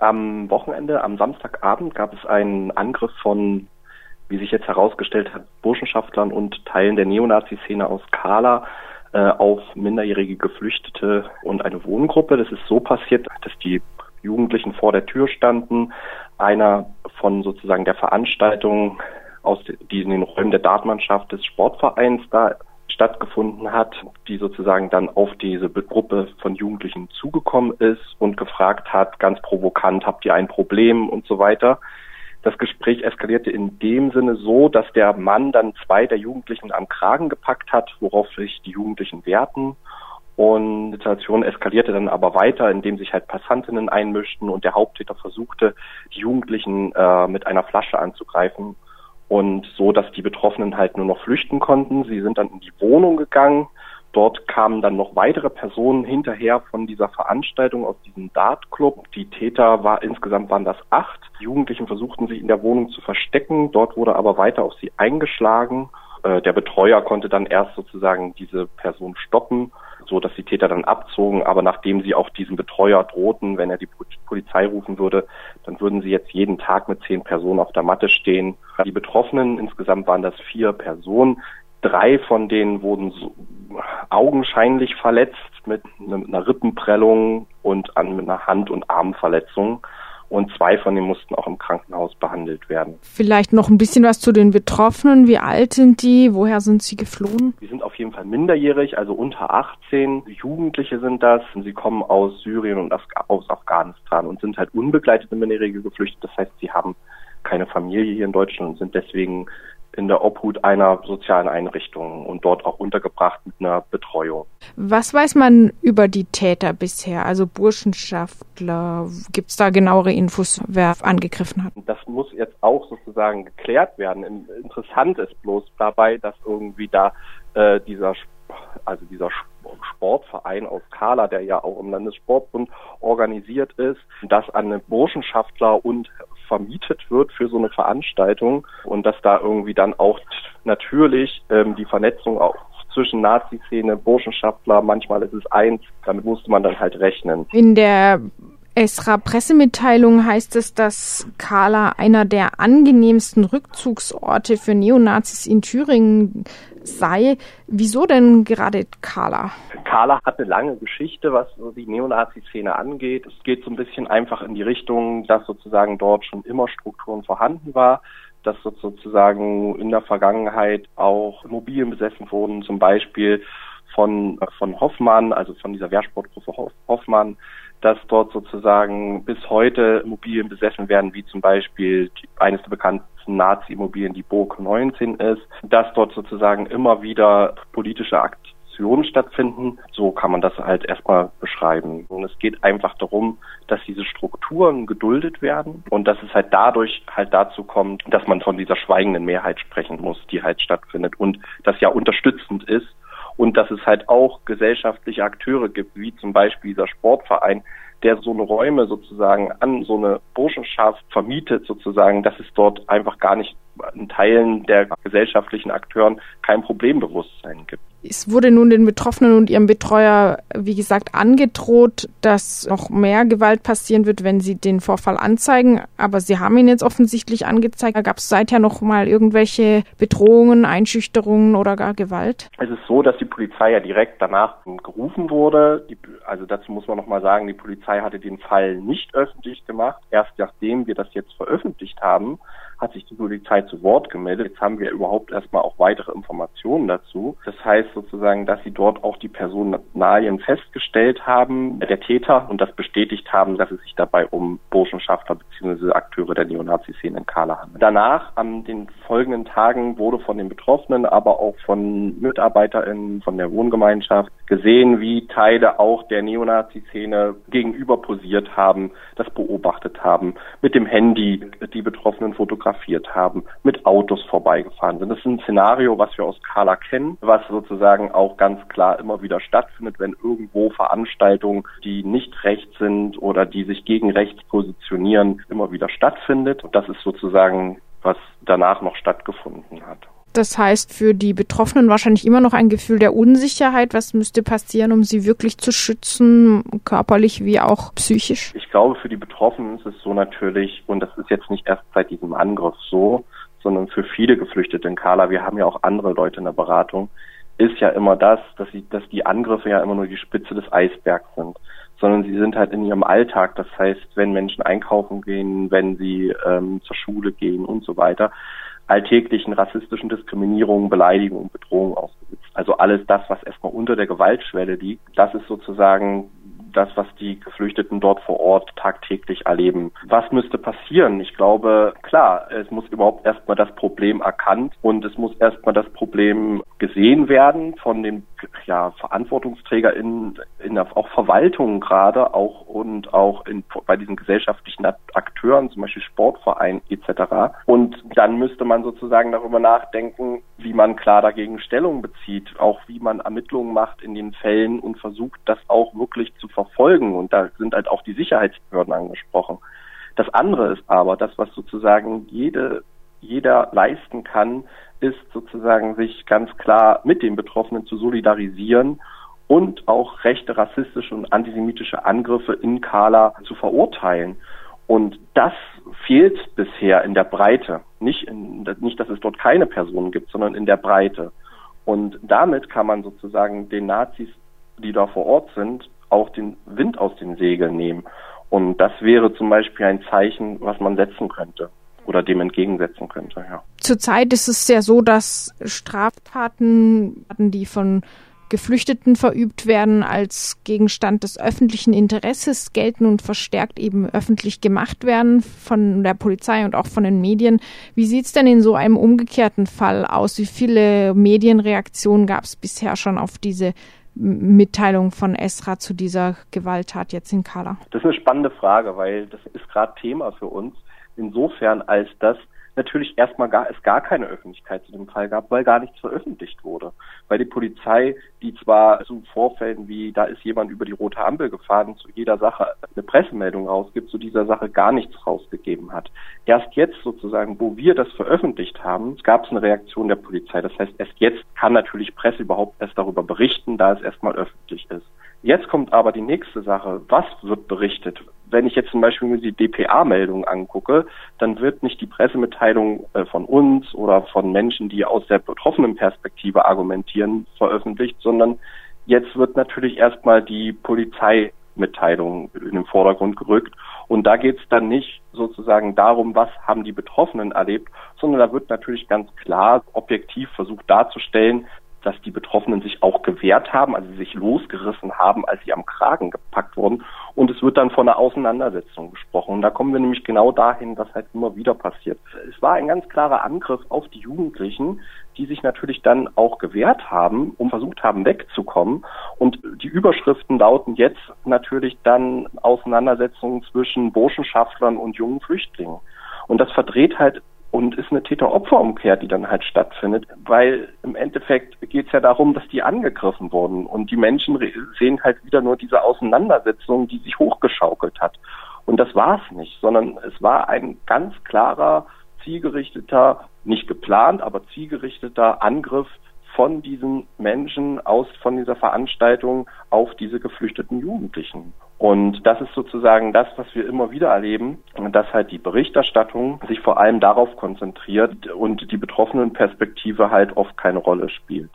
Am Wochenende, am Samstagabend gab es einen Angriff von, wie sich jetzt herausgestellt hat, Burschenschaftlern und Teilen der Neonazi-Szene aus Kala äh, auf minderjährige Geflüchtete und eine Wohngruppe. Das ist so passiert, dass die Jugendlichen vor der Tür standen. Einer von sozusagen der Veranstaltung aus die in den Räumen der Dartmannschaft des Sportvereins da stattgefunden hat, die sozusagen dann auf diese Gruppe von Jugendlichen zugekommen ist und gefragt hat, ganz provokant, habt ihr ein Problem und so weiter. Das Gespräch eskalierte in dem Sinne so, dass der Mann dann zwei der Jugendlichen am Kragen gepackt hat, worauf sich die Jugendlichen wehrten. Und die Situation eskalierte dann aber weiter, indem sich halt Passantinnen einmischten und der Haupttäter versuchte, die Jugendlichen äh, mit einer Flasche anzugreifen und so, dass die Betroffenen halt nur noch flüchten konnten. Sie sind dann in die Wohnung gegangen. Dort kamen dann noch weitere Personen hinterher von dieser Veranstaltung aus diesem Dartclub. Die Täter war insgesamt waren das acht. Die Jugendlichen versuchten sich in der Wohnung zu verstecken. Dort wurde aber weiter auf sie eingeschlagen. Äh, der Betreuer konnte dann erst sozusagen diese Person stoppen so dass die Täter dann abzogen. Aber nachdem sie auch diesem Betreuer drohten, wenn er die Polizei rufen würde, dann würden sie jetzt jeden Tag mit zehn Personen auf der Matte stehen. Die Betroffenen, insgesamt waren das vier Personen. Drei von denen wurden so augenscheinlich verletzt mit einer Rippenprellung und an, einer Hand- und Armverletzung und zwei von denen mussten auch im Krankenhaus behandelt werden. Vielleicht noch ein bisschen was zu den Betroffenen. Wie alt sind die? Woher sind sie geflohen? Die sind auf jeden Fall minderjährig, also unter 18. Jugendliche sind das. Sie kommen aus Syrien und aus Afghanistan und sind halt unbegleitete Minderjährige geflüchtet. Das heißt, sie haben keine Familie hier in Deutschland und sind deswegen in der Obhut einer sozialen Einrichtung und dort auch untergebracht mit einer Betreuung. Was weiß man über die Täter bisher, also Burschenschaftler? Gibt es da genauere Infos, wer angegriffen hat? Das muss jetzt auch sozusagen geklärt werden. Interessant ist bloß dabei, dass irgendwie da äh, dieser also dieser Sportverein aus Kala, der ja auch im Landessportbund organisiert ist, dass an Burschenschaftler und vermietet wird für so eine Veranstaltung und dass da irgendwie dann auch natürlich ähm, die Vernetzung auch zwischen Nazi-Szene, Burschenschaftler, manchmal ist es eins, damit musste man dann halt rechnen. In der Esra-Pressemitteilung heißt es, dass Kala einer der angenehmsten Rückzugsorte für Neonazis in Thüringen sei. Wieso denn gerade Kala? Kala hat eine lange Geschichte, was die Neonazi-Szene angeht. Es geht so ein bisschen einfach in die Richtung, dass sozusagen dort schon immer Strukturen vorhanden war dass sozusagen in der Vergangenheit auch Immobilien besessen wurden, zum Beispiel von, von Hoffmann, also von dieser Wehrsportgruppe Hoffmann, dass dort sozusagen bis heute Immobilien besessen werden, wie zum Beispiel eines der bekanntesten Nazi-Immobilien, die Burg 19 ist, dass dort sozusagen immer wieder politische Aktionen stattfinden. So kann man das halt erstmal beschreiben. Und es geht einfach darum, dass diese Strukturen geduldet werden und dass es halt dadurch halt dazu kommt, dass man von dieser schweigenden Mehrheit sprechen muss, die halt stattfindet und das ja unterstützend ist und dass es halt auch gesellschaftliche Akteure gibt, wie zum Beispiel dieser Sportverein, der so eine Räume sozusagen an so eine Burschenschaft vermietet sozusagen, dass es dort einfach gar nicht in Teilen der gesellschaftlichen Akteuren kein Problembewusstsein gibt. Es wurde nun den Betroffenen und ihrem Betreuer, wie gesagt, angedroht, dass noch mehr Gewalt passieren wird, wenn sie den Vorfall anzeigen. Aber sie haben ihn jetzt offensichtlich angezeigt. Gab es seither noch mal irgendwelche Bedrohungen, Einschüchterungen oder gar Gewalt? Es ist so, dass die Polizei ja direkt danach gerufen wurde. Also dazu muss man noch mal sagen, die Polizei hatte den Fall nicht öffentlich gemacht. Erst nachdem wir das jetzt veröffentlicht haben, hat sich die Polizei zu Wort gemeldet. Jetzt haben wir überhaupt erstmal auch weitere Informationen dazu. Das heißt sozusagen, dass sie dort auch die Personalien festgestellt haben, der Täter, und das bestätigt haben, dass es sich dabei um Burschenschafter bzw. Akteure der Neonazi-Szene in Kala handelt. Danach, an den folgenden Tagen, wurde von den Betroffenen, aber auch von MitarbeiterInnen von der Wohngemeinschaft gesehen, wie Teile auch der Neonazi-Szene gegenüber posiert haben, das beobachtet haben, mit dem Handy die Betroffenen fotografiert haben, mit Autos vorbeigefahren sind. Das ist ein Szenario, was wir aus Kala kennen, was sozusagen auch ganz klar immer wieder stattfindet, wenn irgendwo Veranstaltungen, die nicht rechts sind oder die sich gegen rechts positionieren, immer wieder stattfindet. Das ist sozusagen, was danach noch stattgefunden hat. Das heißt für die Betroffenen wahrscheinlich immer noch ein Gefühl der Unsicherheit. Was müsste passieren, um sie wirklich zu schützen, körperlich wie auch psychisch? Ich glaube, für die Betroffenen ist es so natürlich, und das ist jetzt nicht erst seit diesem Angriff so, sondern für viele Geflüchtete in Kala, wir haben ja auch andere Leute in der Beratung, ist ja immer das, dass, sie, dass die Angriffe ja immer nur die Spitze des Eisbergs sind sondern sie sind halt in ihrem Alltag. Das heißt, wenn Menschen einkaufen gehen, wenn sie ähm, zur Schule gehen und so weiter, alltäglichen rassistischen Diskriminierungen, Beleidigungen, Bedrohungen ausgesetzt. Also alles das, was erstmal unter der Gewaltschwelle liegt, das ist sozusagen das, was die Geflüchteten dort vor Ort tagtäglich erleben. Was müsste passieren? Ich glaube, klar, es muss überhaupt erstmal das Problem erkannt und es muss erstmal das Problem gesehen werden von den ja, VerantwortungsträgerInnen in der auch Verwaltungen gerade auch und auch in, bei diesen gesellschaftlichen Akteuren, zum Beispiel Sportvereinen etc. Und dann müsste man sozusagen darüber nachdenken, wie man klar dagegen Stellung bezieht, auch wie man Ermittlungen macht in den Fällen und versucht, das auch wirklich zu verfolgen. Und da sind halt auch die Sicherheitsbehörden angesprochen. Das andere ist aber, das, was sozusagen jede, jeder leisten kann, ist sozusagen sich ganz klar mit den Betroffenen zu solidarisieren und auch rechte, rassistische und antisemitische Angriffe in Kala zu verurteilen. Und das fehlt bisher in der Breite. Nicht, in, nicht, dass es dort keine Personen gibt, sondern in der Breite. Und damit kann man sozusagen den Nazis, die da vor Ort sind, auch den Wind aus den Segeln nehmen. Und das wäre zum Beispiel ein Zeichen, was man setzen könnte oder dem entgegensetzen könnte. Ja. Zurzeit ist es ja so, dass Straftaten, die von Geflüchteten verübt werden, als Gegenstand des öffentlichen Interesses gelten und verstärkt eben öffentlich gemacht werden von der Polizei und auch von den Medien. Wie sieht es denn in so einem umgekehrten Fall aus? Wie viele Medienreaktionen gab es bisher schon auf diese Mitteilung von Esra zu dieser Gewalttat jetzt in Kala? Das ist eine spannende Frage, weil das ist gerade Thema für uns. Insofern, als dass natürlich erstmal gar, es gar keine Öffentlichkeit zu dem Fall gab, weil gar nichts veröffentlicht wurde. Weil die Polizei, die zwar zu Vorfällen wie, da ist jemand über die rote Ampel gefahren, zu jeder Sache eine Pressemeldung rausgibt, zu dieser Sache gar nichts rausgegeben hat. Erst jetzt sozusagen, wo wir das veröffentlicht haben, gab es eine Reaktion der Polizei. Das heißt, erst jetzt kann natürlich Presse überhaupt erst darüber berichten, da es erstmal öffentlich ist. Jetzt kommt aber die nächste Sache. Was wird berichtet? Wenn ich jetzt zum Beispiel mir die DPA-Meldung angucke, dann wird nicht die Pressemitteilung äh, von uns oder von Menschen, die aus der betroffenen Perspektive argumentieren, veröffentlicht, sondern jetzt wird natürlich erstmal die Polizeimitteilung in den Vordergrund gerückt. Und da geht es dann nicht sozusagen darum, was haben die Betroffenen erlebt, sondern da wird natürlich ganz klar objektiv versucht darzustellen, dass die Betroffenen sich auch gewehrt haben, also sich losgerissen haben, als sie am Kragen gepackt wurden. Und es wird dann von einer Auseinandersetzung gesprochen. Und da kommen wir nämlich genau dahin, was halt immer wieder passiert. Es war ein ganz klarer Angriff auf die Jugendlichen, die sich natürlich dann auch gewehrt haben und versucht haben, wegzukommen. Und die Überschriften lauten jetzt natürlich dann Auseinandersetzungen zwischen Burschenschaftlern und jungen Flüchtlingen. Und das verdreht halt und ist eine Täter-Opfer-Umkehr, die dann halt stattfindet, weil im Endeffekt geht es ja darum, dass die angegriffen wurden und die Menschen sehen halt wieder nur diese Auseinandersetzung, die sich hochgeschaukelt hat. Und das war es nicht, sondern es war ein ganz klarer, zielgerichteter, nicht geplant, aber zielgerichteter Angriff von diesen Menschen aus, von dieser Veranstaltung auf diese geflüchteten Jugendlichen. Und das ist sozusagen das, was wir immer wieder erleben, dass halt die Berichterstattung sich vor allem darauf konzentriert und die betroffenen Perspektive halt oft keine Rolle spielt.